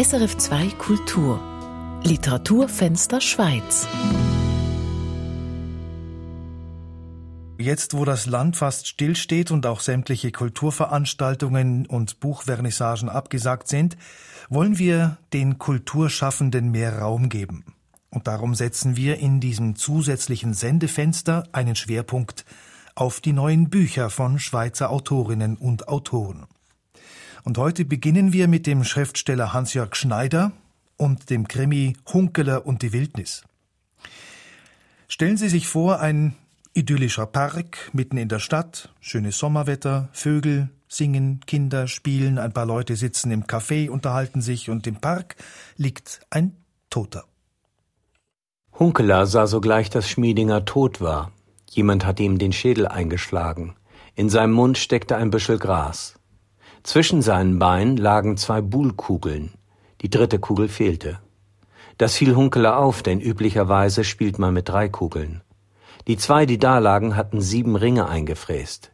SRF 2 Kultur Literaturfenster Schweiz Jetzt, wo das Land fast stillsteht und auch sämtliche Kulturveranstaltungen und Buchvernissagen abgesagt sind, wollen wir den Kulturschaffenden mehr Raum geben. Und darum setzen wir in diesem zusätzlichen Sendefenster einen Schwerpunkt auf die neuen Bücher von Schweizer Autorinnen und Autoren. Und heute beginnen wir mit dem Schriftsteller Hans-Jörg Schneider und dem Krimi Hunkeler und die Wildnis. Stellen Sie sich vor, ein idyllischer Park mitten in der Stadt, schönes Sommerwetter, Vögel, singen, Kinder spielen, ein paar Leute sitzen im Café, unterhalten sich und im Park liegt ein Toter. Hunkeler sah sogleich, dass Schmiedinger tot war. Jemand hatte ihm den Schädel eingeschlagen. In seinem Mund steckte ein Büschel Gras. Zwischen seinen Beinen lagen zwei Buhlkugeln. Die dritte Kugel fehlte. Das fiel Hunkeler auf, denn üblicherweise spielt man mit drei Kugeln. Die zwei, die da lagen, hatten sieben Ringe eingefräst.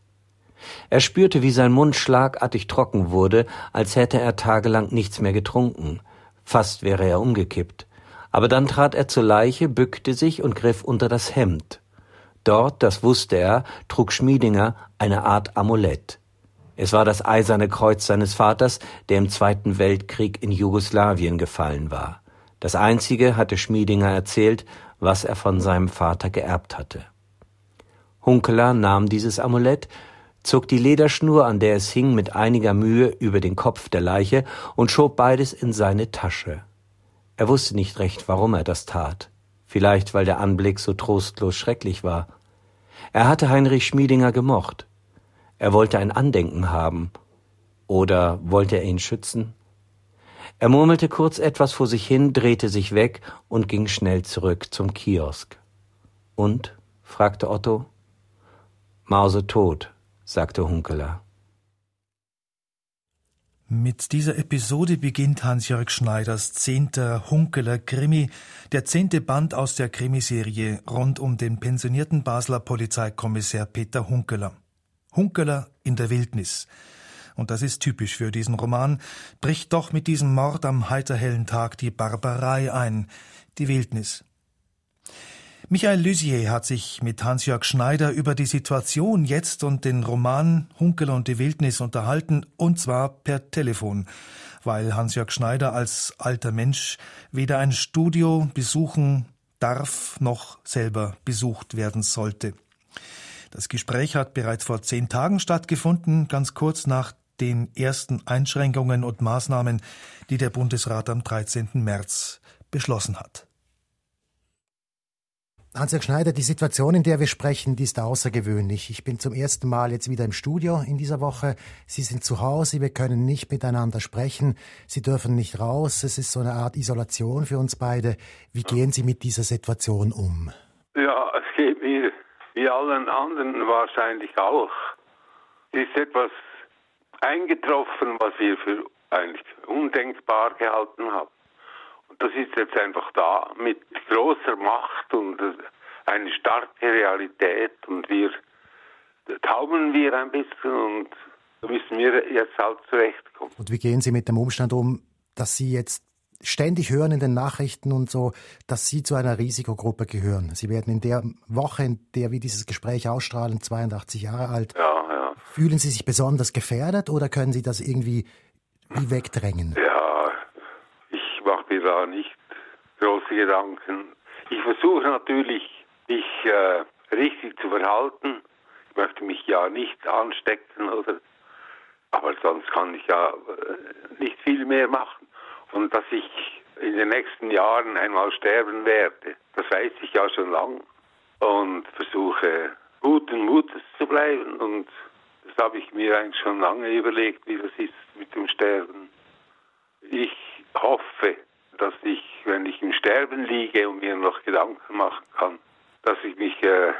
Er spürte, wie sein Mund schlagartig trocken wurde, als hätte er tagelang nichts mehr getrunken. Fast wäre er umgekippt. Aber dann trat er zur Leiche, bückte sich und griff unter das Hemd. Dort, das wusste er, trug Schmiedinger eine Art Amulett. Es war das eiserne Kreuz seines Vaters, der im Zweiten Weltkrieg in Jugoslawien gefallen war. Das einzige hatte Schmiedinger erzählt, was er von seinem Vater geerbt hatte. Hunkeler nahm dieses Amulett, zog die Lederschnur, an der es hing, mit einiger Mühe über den Kopf der Leiche und schob beides in seine Tasche. Er wusste nicht recht, warum er das tat. Vielleicht, weil der Anblick so trostlos schrecklich war. Er hatte Heinrich Schmiedinger gemocht. Er wollte ein Andenken haben. Oder wollte er ihn schützen? Er murmelte kurz etwas vor sich hin, drehte sich weg und ging schnell zurück zum Kiosk. Und? fragte Otto. Mause tot, sagte Hunkeler. Mit dieser Episode beginnt Hans-Jörg Schneiders zehnter Hunkeler Krimi, der zehnte Band aus der Krimiserie rund um den pensionierten Basler Polizeikommissar Peter Hunkeler. Hunkeler in der Wildnis. Und das ist typisch für diesen Roman, bricht doch mit diesem Mord am heiterhellen Tag die Barbarei ein, die Wildnis. Michael Lysier hat sich mit Hans-Jörg Schneider über die Situation jetzt und den Roman Hunkeler und die Wildnis unterhalten, und zwar per Telefon, weil Hans-Jörg Schneider als alter Mensch weder ein Studio besuchen darf noch selber besucht werden sollte. Das Gespräch hat bereits vor zehn Tagen stattgefunden, ganz kurz nach den ersten Einschränkungen und Maßnahmen, die der Bundesrat am 13. März beschlossen hat. Hans-Jörg Schneider, die Situation, in der wir sprechen, die ist außergewöhnlich. Ich bin zum ersten Mal jetzt wieder im Studio in dieser Woche. Sie sind zu Hause, wir können nicht miteinander sprechen. Sie dürfen nicht raus. Es ist so eine Art Isolation für uns beide. Wie gehen Sie mit dieser Situation um? Ja, es geht mir wie allen anderen wahrscheinlich auch. Ist etwas eingetroffen, was wir für eigentlich undenkbar gehalten haben. Und das ist jetzt einfach da mit großer Macht und eine starke Realität und wir taumeln wir ein bisschen und müssen wir jetzt halt zurechtkommen. Und wie gehen Sie mit dem Umstand um, dass Sie jetzt ständig hören in den Nachrichten und so, dass Sie zu einer Risikogruppe gehören. Sie werden in der Woche, in der wir dieses Gespräch ausstrahlen, 82 Jahre alt. Ja, ja. Fühlen Sie sich besonders gefährdet oder können Sie das irgendwie wie wegdrängen? Ja, ich mache mir da nicht große Gedanken. Ich versuche natürlich, mich äh, richtig zu verhalten. Ich möchte mich ja nicht anstecken oder aber sonst kann ich ja äh, nicht viel mehr machen. Und dass ich in den nächsten Jahren einmal sterben werde, das weiß ich ja schon lang. Und versuche guten Mutes zu bleiben. Und das habe ich mir eigentlich schon lange überlegt, wie das ist mit dem Sterben. Ich hoffe, dass ich, wenn ich im Sterben liege und mir noch Gedanken machen kann, dass ich mich äh,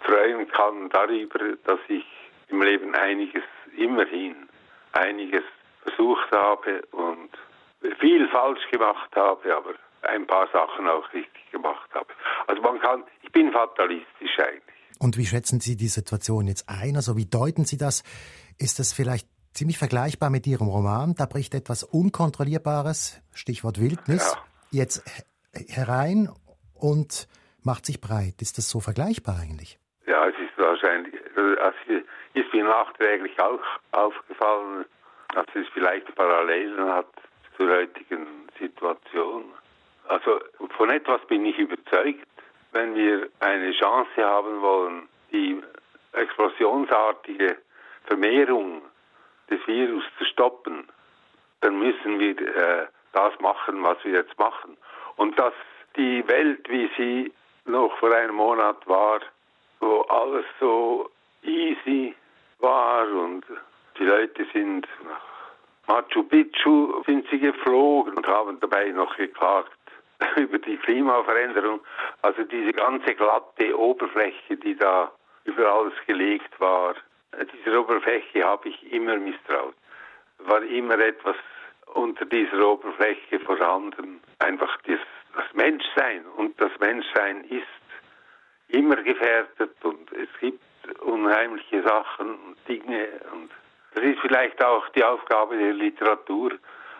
freuen kann darüber, dass ich im Leben einiges, immerhin einiges versucht habe und viel falsch gemacht habe, aber ein paar Sachen auch richtig gemacht habe. Also man kann, ich bin fatalistisch eigentlich. Und wie schätzen Sie die Situation jetzt ein? Also wie deuten Sie das? Ist das vielleicht ziemlich vergleichbar mit Ihrem Roman. Da bricht etwas Unkontrollierbares, Stichwort Wildnis, ja. jetzt herein und macht sich breit. Ist das so vergleichbar eigentlich? Ja, es ist wahrscheinlich, also ist mir nachträglich auch aufgefallen, dass es vielleicht Parallelen hat zur heutigen Situation. Also von etwas bin ich überzeugt, wenn wir eine Chance haben wollen, die explosionsartige Vermehrung des Virus zu stoppen, dann müssen wir äh, das machen, was wir jetzt machen. Und dass die Welt, wie sie noch vor einem Monat war, wo alles so easy war und die Leute sind nach Machu Picchu sind sie geflogen und haben dabei noch geklagt über die Klimaveränderung. Also diese ganze glatte Oberfläche, die da über alles gelegt war, dieser Oberfläche habe ich immer misstraut. War immer etwas unter dieser Oberfläche vorhanden. Einfach das, das Menschsein. Und das Menschsein ist immer gefährdet und es gibt unheimliche Sachen und Dinge. Und das ist vielleicht auch die Aufgabe der Literatur,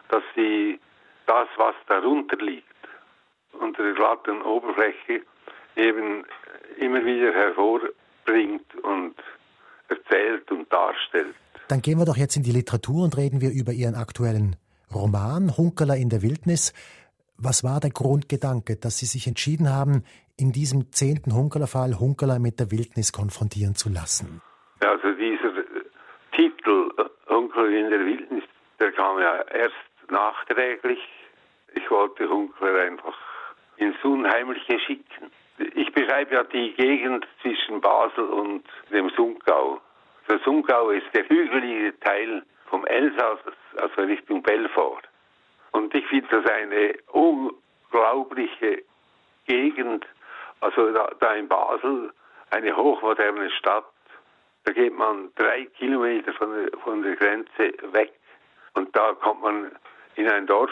dass sie das, was darunter liegt, unter der glatten Oberfläche, eben immer wieder hervorbringt und erzählt und darstellt. Dann gehen wir doch jetzt in die Literatur und reden wir über Ihren aktuellen Roman Hunkerler in der Wildnis. Was war der Grundgedanke, dass Sie sich entschieden haben, in diesem zehnten Hunkerler-Fall Hunkerler mit der Wildnis konfrontieren zu lassen? Also Titel Hunkerler in der Wildnis, der kam ja erst nachträglich. Ich wollte Hunkerler einfach ins Unheimliche schicken. Ich beschreibe ja die Gegend zwischen Basel und dem Sundgau. Der Sundgau ist der hügelige Teil vom Elsass, also Richtung Belfort. Und ich finde das eine unglaubliche Gegend. Also da, da in Basel, eine hochmoderne Stadt, da geht man drei Kilometer von der, von der Grenze weg und da kommt man in ein Dorf,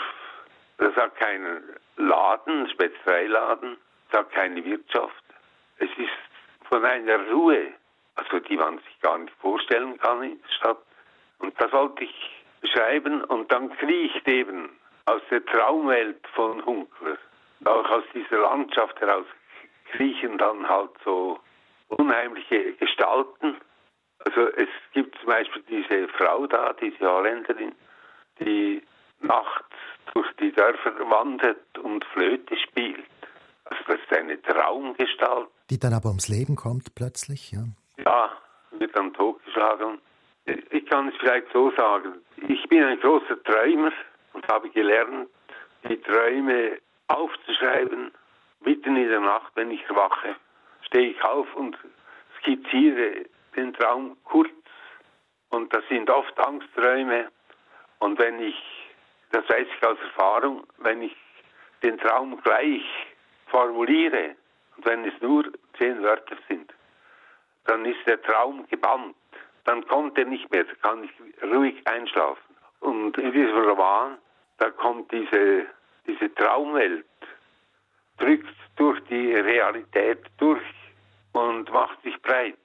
das hat keinen Laden, Spezereiladen, es hat keine Wirtschaft. Es ist von einer Ruhe, also die man sich gar nicht vorstellen kann in der Stadt. Und das wollte ich beschreiben und dann kriecht eben aus der Traumwelt von Hunkler, auch aus dieser Landschaft heraus, kriechen dann halt so unheimliche Gestalten. Also es gibt zum Beispiel diese Frau da, diese Holländerin, die nachts durch die Dörfer wandert und Flöte spielt. Also das ist eine Traumgestalt. Die dann aber ums Leben kommt plötzlich, ja? Ja, wird dann totgeschlagen. Ich kann es vielleicht so sagen. Ich bin ein großer Träumer und habe gelernt, die Träume aufzuschreiben. Mitten in der Nacht, wenn ich erwache, stehe ich auf und skizziere den Traum kurz. Und das sind oft Angstträume. Und wenn ich, das weiß ich aus Erfahrung, wenn ich den Traum gleich formuliere, und wenn es nur zehn Wörter sind, dann ist der Traum gebannt. Dann kommt er nicht mehr, dann kann ich ruhig einschlafen. Und in diesem Roman, da kommt diese, diese Traumwelt, drückt durch die Realität durch und macht sich breit.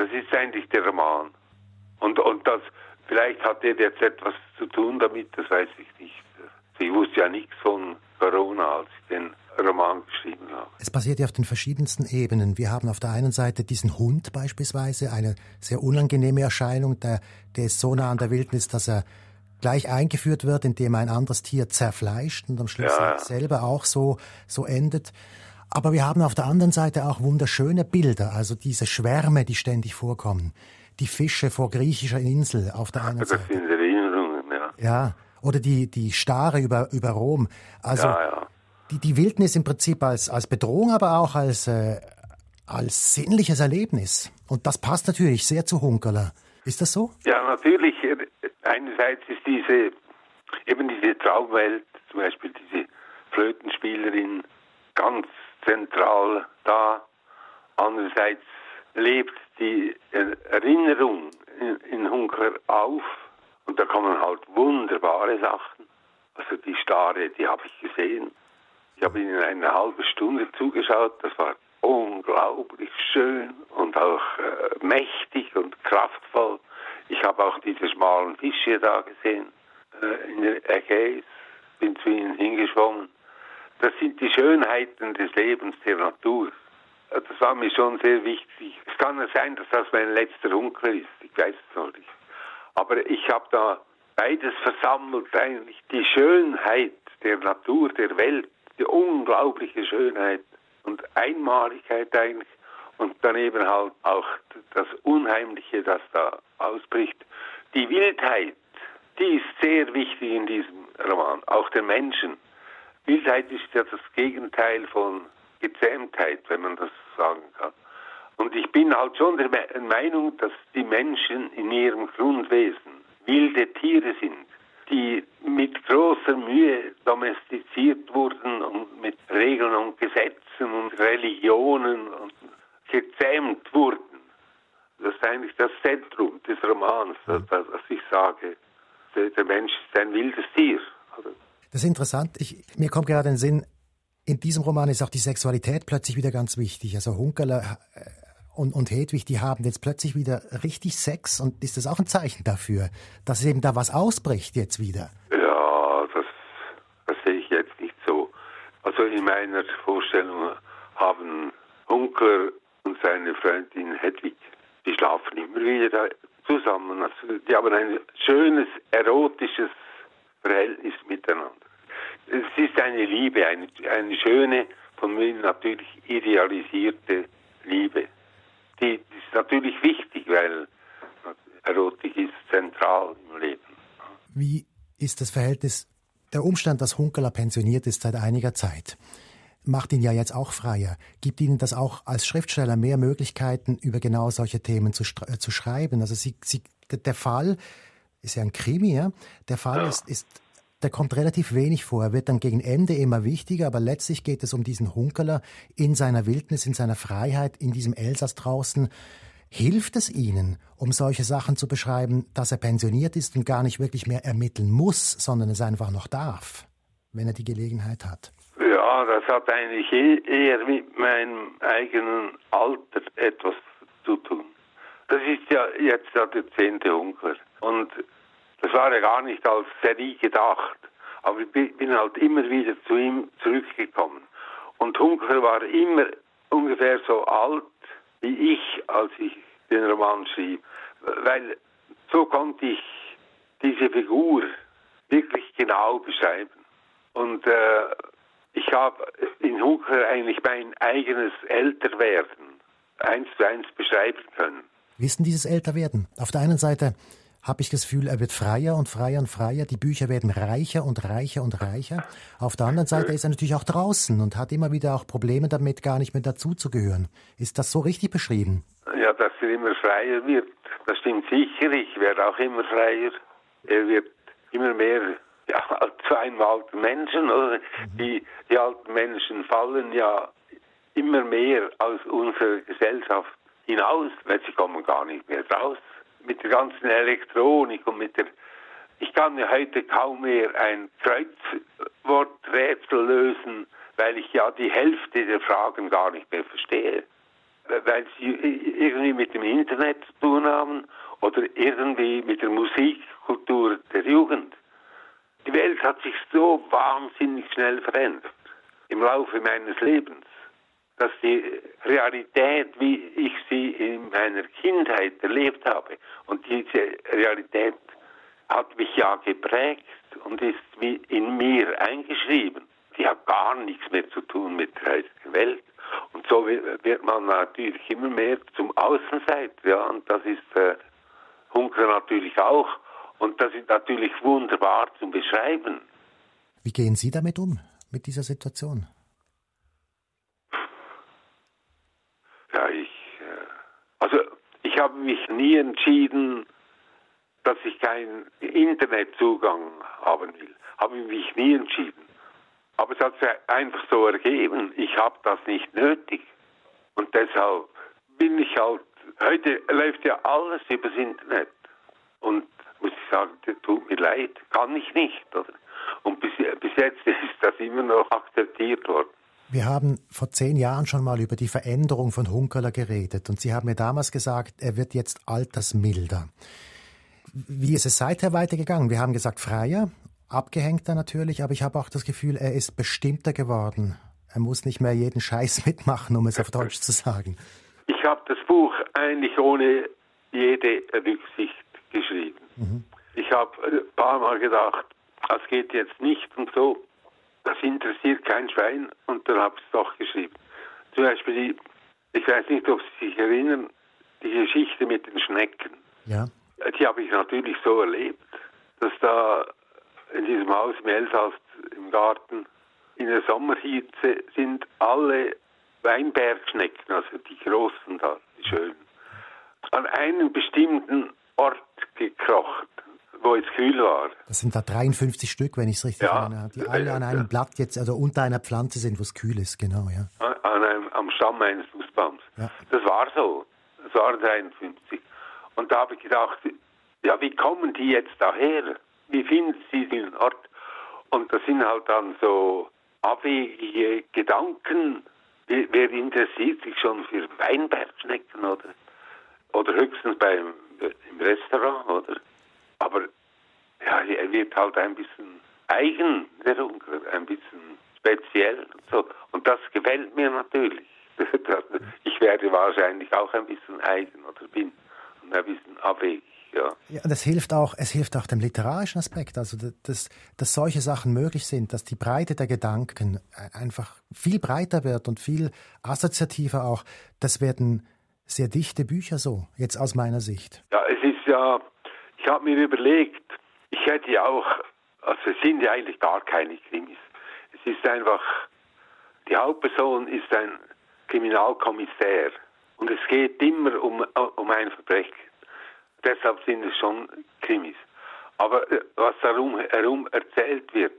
Das ist eigentlich der Roman. Und, und das, vielleicht hat er jetzt etwas zu tun damit, das weiß ich nicht. Ich wusste ja nichts von Corona, als ich den Roman geschrieben habe. Es passiert ja auf den verschiedensten Ebenen. Wir haben auf der einen Seite diesen Hund beispielsweise, eine sehr unangenehme Erscheinung, der, der ist so nah an der Wildnis, dass er gleich eingeführt wird, indem er ein anderes Tier zerfleischt und am Schluss ja. selber auch so, so endet. Aber wir haben auf der anderen Seite auch wunderschöne Bilder, also diese Schwärme, die ständig vorkommen. Die Fische vor griechischer Insel auf der einen das Seite. Das sind Erinnerungen, ja. Ja, oder die, die Stare über, über Rom. Also ja, ja. Die, die Wildnis im Prinzip als, als Bedrohung, aber auch als, äh, als sinnliches Erlebnis. Und das passt natürlich sehr zu Hunkerler. Ist das so? Ja, natürlich. Einerseits ist diese, eben diese Traumwelt, zum Beispiel diese Flötenspielerin, ganz zentral da. Andererseits lebt die Erinnerung in, Hunker auf und da kommen halt wunderbare Sachen. Also die Stare, die habe ich gesehen. Ich habe ihnen eine halbe Stunde zugeschaut. Das war unglaublich schön und auch äh, mächtig und kraftvoll. Ich habe auch diese schmalen Fische da gesehen äh, in der Ägäis, bin zu ihnen hingeschwommen. Das sind die Schönheiten des Lebens der Natur. Äh, das war mir schon sehr wichtig. Es kann ja sein, dass das mein letzter Hunker ist. Ich weiß es noch nicht. Aber ich habe da beides versammelt eigentlich. Die Schönheit der Natur, der Welt, die unglaubliche Schönheit und Einmaligkeit eigentlich und daneben halt auch das Unheimliche, das da ausbricht. Die Wildheit, die ist sehr wichtig in diesem Roman, auch der Menschen. Wildheit ist ja das Gegenteil von Gezähmtheit, wenn man das sagen kann. Und ich bin halt schon der Meinung, dass die Menschen in ihrem Grundwesen wilde Tiere sind, die mit großer Mühe domestiziert wurden und mit Regeln und Gesetzen und Religionen und gezähmt wurden. Das ist eigentlich das Zentrum des Romans, dass, ich sage, der Mensch ist ein wildes Tier. Das ist interessant. Ich, mir kommt gerade in den Sinn, in diesem Roman ist auch die Sexualität plötzlich wieder ganz wichtig. Also Hunkerler äh, und, und Hedwig, die haben jetzt plötzlich wieder richtig Sex und ist das auch ein Zeichen dafür, dass eben da was ausbricht jetzt wieder? Ja, das, das sehe ich jetzt nicht so. Also in meiner Vorstellung haben Hunkler und seine Freundin Hedwig, die schlafen immer wieder zusammen. Also die haben ein schönes, erotisches Verhältnis miteinander. Es ist eine Liebe, eine, eine schöne, von mir natürlich idealisierte Liebe. Die, ist natürlich wichtig, weil Erotik ist zentral im Leben. Wie ist das Verhältnis, der Umstand, dass Hunkeler pensioniert ist seit einiger Zeit? macht ihn ja jetzt auch freier, gibt Ihnen das auch als Schriftsteller mehr Möglichkeiten, über genau solche Themen zu, äh, zu schreiben. Also Sie, Sie, der Fall ist ja ein Krimi, ja? Der Fall ja. ist, ist, der kommt relativ wenig vor. Er wird dann gegen Ende immer wichtiger, aber letztlich geht es um diesen Hunkerler in seiner Wildnis, in seiner Freiheit, in diesem Elsass draußen. Hilft es Ihnen, um solche Sachen zu beschreiben, dass er pensioniert ist und gar nicht wirklich mehr ermitteln muss, sondern es einfach noch darf, wenn er die Gelegenheit hat? Ja, das hat eigentlich e-, eher mit meinem eigenen Alter etwas zu tun. Das ist ja jetzt ja der zehnte Hunker. Und das war ja gar nicht als Serie gedacht. Aber ich bin halt immer wieder zu ihm zurückgekommen. Und Hunker war immer ungefähr so alt wie ich, als ich den Roman schrieb. Weil so konnte ich diese Figur wirklich genau beschreiben. Und äh, ich habe in Hunker eigentlich mein eigenes Älterwerden eins zu eins beschreiben können. Wie ist denn dieses Älterwerden? Auf der einen Seite habe ich das Gefühl, er wird freier und freier und freier. Die Bücher werden reicher und reicher und reicher. Auf der anderen Seite ist er natürlich auch draußen und hat immer wieder auch Probleme damit, gar nicht mehr dazuzugehören. Ist das so richtig beschrieben? Ja, dass er immer freier wird. Das stimmt sicher. Ich werde auch immer freier. Er wird immer mehr ja, zu einem alten Menschen. Oder? Mhm. Die, die alten Menschen fallen ja immer mehr aus unserer Gesellschaft hinaus, weil sie kommen gar nicht mehr raus. Mit der ganzen Elektronik und mit der ich kann ja heute kaum mehr ein Kreuzworträtsel lösen, weil ich ja die Hälfte der Fragen gar nicht mehr verstehe. Weil sie irgendwie mit dem Internet zu tun haben oder irgendwie mit der Musikkultur der Jugend. Die Welt hat sich so wahnsinnig schnell verändert im Laufe meines Lebens, dass die Realität, wie ich sie in meiner Kindheit erlebt habe, und diese Realität hat mich ja geprägt und ist in mir eingeschrieben. Die hat gar nichts mehr zu tun mit der heutigen Welt. Und so wird man natürlich immer mehr zum Außenseiter. Ja, und das ist äh, Hunker natürlich auch. Und das ist natürlich wunderbar zu beschreiben. Wie gehen Sie damit um, mit dieser Situation? Ja, ich, äh, also ich habe mich nie entschieden, dass ich keinen Internetzugang haben will. Habe ich mich nie entschieden. Aber es hat sich einfach so ergeben. Ich habe das nicht nötig. Und deshalb bin ich halt, heute läuft ja alles übers Internet. Und muss ich sagen, tut mir leid, kann ich nicht. Oder? Und bis, bis jetzt ist das immer noch akzeptiert worden. Wir haben vor zehn Jahren schon mal über die Veränderung von Hunkerler geredet und Sie haben mir damals gesagt, er wird jetzt altersmilder. Wie ist es seither weitergegangen? Wir haben gesagt, freier, abgehängter natürlich, aber ich habe auch das Gefühl, er ist bestimmter geworden. Er muss nicht mehr jeden Scheiß mitmachen, um es auf Deutsch zu sagen. Ich habe das Buch eigentlich ohne jede Rücksicht geschrieben. Mhm. Ich habe ein paar Mal gedacht, das geht jetzt nicht und so. Das interessiert kein Schwein und dann habe ich es doch geschrieben. Zum Beispiel, die, ich weiß nicht, ob Sie sich erinnern, die Geschichte mit den Schnecken. Ja. Die habe ich natürlich so erlebt, dass da in diesem Haus im Elsass im Garten in der Sommerhitze sind alle Weinbergschnecken, also die großen da, die schönen, an einen bestimmten Ort gekrocht, wo es kühl war. Das sind da 53 Stück, wenn ich es richtig ja, erinnere, die alle an einem ja. Blatt jetzt, also unter einer Pflanze sind, wo es kühl ist, genau, ja. An einem, am Stamm eines Nussbaums. Ja. Das war so. Das waren 53. Und da habe ich gedacht, ja, wie kommen die jetzt daher? Wie finden sie den Ort? Und das sind halt dann so abwegige Gedanken. Wer interessiert sich schon für Weinbergschnecken oder, oder höchstens beim im Restaurant, oder? Aber ja, er wird halt ein bisschen eigen, der Ungar, ein bisschen speziell und so. Und das gefällt mir natürlich. Ich werde wahrscheinlich auch ein bisschen eigen oder bin und ein bisschen abwegig. Ja. ja, das hilft auch, es hilft auch dem literarischen Aspekt, also dass, dass solche Sachen möglich sind, dass die Breite der Gedanken einfach viel breiter wird und viel assoziativer auch. Das werden sehr dichte Bücher so, jetzt aus meiner Sicht. Ja, es ist ja, ich habe mir überlegt, ich hätte ja auch, also es sind ja eigentlich gar keine Krimis. Es ist einfach, die Hauptperson ist ein Kriminalkommissär und es geht immer um, um ein Verbrechen. Deshalb sind es schon Krimis. Aber äh, was darum herum erzählt wird,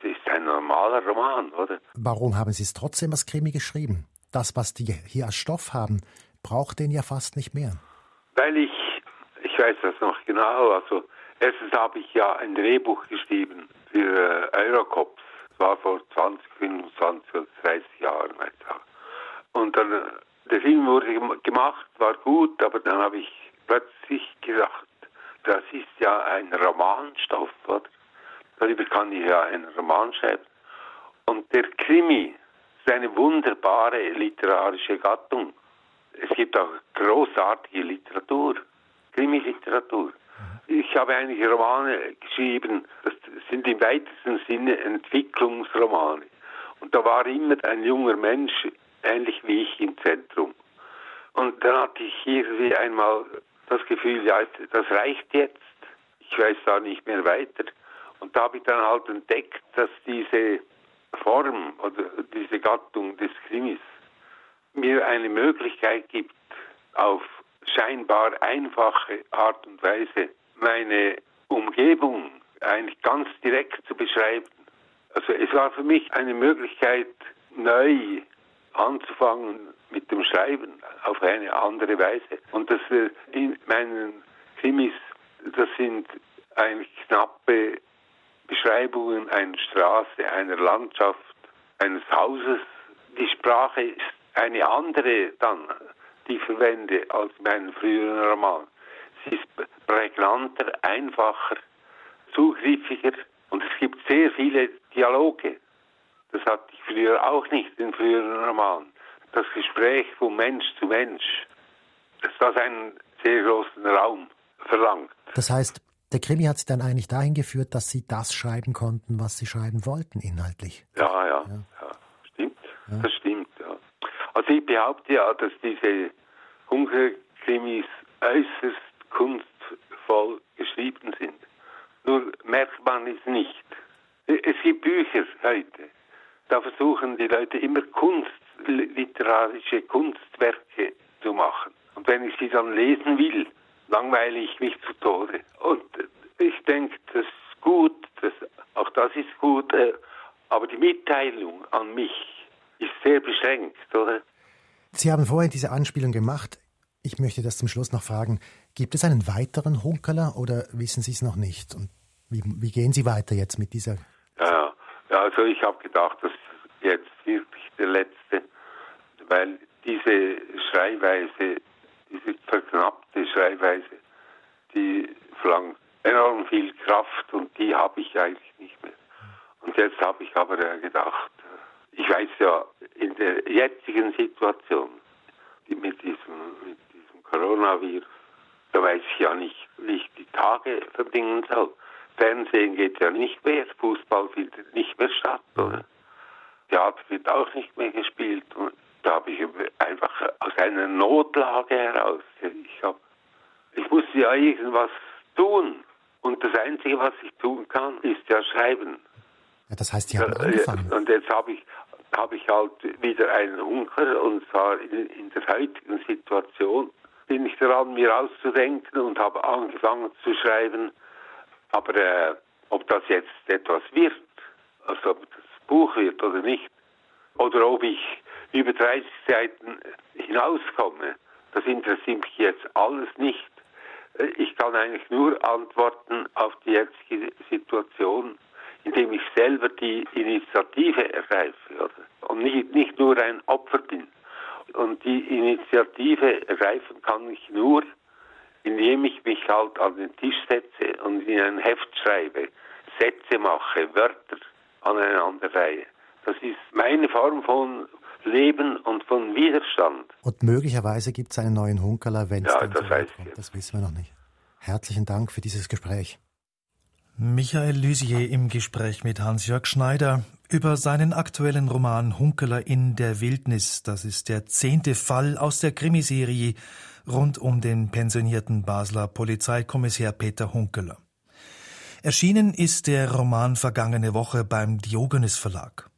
das ist ein normaler Roman, oder? Warum haben Sie es trotzdem als Krimi geschrieben? Das, was die hier als Stoff haben, braucht den ja fast nicht mehr. Weil ich, ich weiß das noch genau, also erstens habe ich ja ein Drehbuch geschrieben für äh, Eurocops. Das war vor 20, 25 oder 30 Jahren. Und dann, äh, der Film wurde gemacht, war gut, aber dann habe ich plötzlich gedacht, das ist ja ein Romanstoff, oder? Darüber kann ich ja einen Roman schreiben. Und der Krimi ist eine wunderbare literarische Gattung. Es gibt auch großartige Literatur, Krimi-Literatur. Ich habe eigentlich Romane geschrieben, das sind im weitesten Sinne Entwicklungsromane. Und da war immer ein junger Mensch, ähnlich wie ich, im Zentrum. Und dann hatte ich irgendwie einmal das Gefühl, ja, das reicht jetzt. Ich weiß da nicht mehr weiter. Und da habe ich dann halt entdeckt, dass diese Form oder diese Gattung des Krimis mir eine Möglichkeit gibt, auf scheinbar einfache Art und Weise meine Umgebung eigentlich ganz direkt zu beschreiben. Also es war für mich eine Möglichkeit, neu anzufangen mit dem Schreiben auf eine andere Weise. Und das in meinen Krimis, das sind eigentlich knappe Beschreibungen einer Straße, einer Landschaft, eines Hauses. Die Sprache ist eine andere dann, die verwende, als meinen früheren Roman. Sie ist prägnanter, einfacher, zugriffiger und es gibt sehr viele Dialoge. Das hatte ich früher auch nicht in früheren Romanen. Das Gespräch von Mensch zu Mensch, dass das einen sehr großen Raum verlangt. Das heißt, der Krimi hat Sie dann eigentlich dahin geführt, dass Sie das schreiben konnten, was Sie schreiben wollten, inhaltlich. Ja, ja, ja, ja stimmt. Ja. Das stimmt, ja. Also ich behaupte ja, dass diese Hungerkrimis äußerst kunstvoll geschrieben sind. Nur merkt man es nicht. Es gibt Bücher heute, da versuchen die Leute immer Kunst, literarische Kunstwerke zu machen. Und wenn ich sie dann lesen will, langweile ich mich zu Tode. Und ich denke, das ist gut, das, auch das ist gut, äh, aber die Mitteilung an mich ist sehr beschränkt, oder? Sie haben vorhin diese Anspielung gemacht. Ich möchte das zum Schluss noch fragen. Gibt es einen weiteren Hunkeler oder wissen Sie es noch nicht? Und wie, wie gehen Sie weiter jetzt mit dieser? Ja, ja also ich habe gedacht, das ist jetzt wirklich der letzte, weil diese Schreibweise, diese verknappte Schreibweise, die verlangt enorm viel Kraft und die habe ich eigentlich nicht mehr. Und jetzt habe ich aber gedacht, ich weiß ja, in der jetzigen Situation, mit diesem, mit diesem Coronavirus, da weiß ich ja nicht, wie ich die Tage verbringen soll. Fernsehen geht ja nicht mehr, Fußball findet nicht mehr statt, oder? Theater wird auch nicht mehr gespielt. Und da habe ich einfach aus einer Notlage heraus, ich habe, ich musste ja irgendwas tun. Und das Einzige, was ich tun kann, ist ja schreiben. Ja, das heißt, Sie haben angefangen. Und jetzt habe ich, habe ich halt wieder einen Hunker und zwar in, in der heutigen Situation bin ich daran, mir auszudenken und habe angefangen zu schreiben. Aber äh, ob das jetzt etwas wird, also ob das Buch wird oder nicht, oder ob ich über 30 Seiten hinauskomme, das interessiert mich jetzt alles nicht. Ich kann eigentlich nur antworten auf die jetzige Situation, indem ich selber die Initiative ergreife oder? und nicht, nicht nur ein Opfer bin. Und die Initiative ergreifen kann ich nur, indem ich mich halt an den Tisch setze und in ein Heft schreibe, Sätze mache, Wörter aneinanderreihe. Das ist meine Form von Leben und von Widerstand. Und möglicherweise gibt es einen neuen Hunkerler, wenn es ja, dann das so weiß kommt. ich. Das wissen wir noch nicht. Herzlichen Dank für dieses Gespräch. Michael Lysier im Gespräch mit Hans-Jörg Schneider über seinen aktuellen Roman Hunkeler in der Wildnis. Das ist der zehnte Fall aus der Krimiserie rund um den pensionierten Basler Polizeikommissar Peter Hunkeler. Erschienen ist der Roman vergangene Woche beim Diogenes Verlag.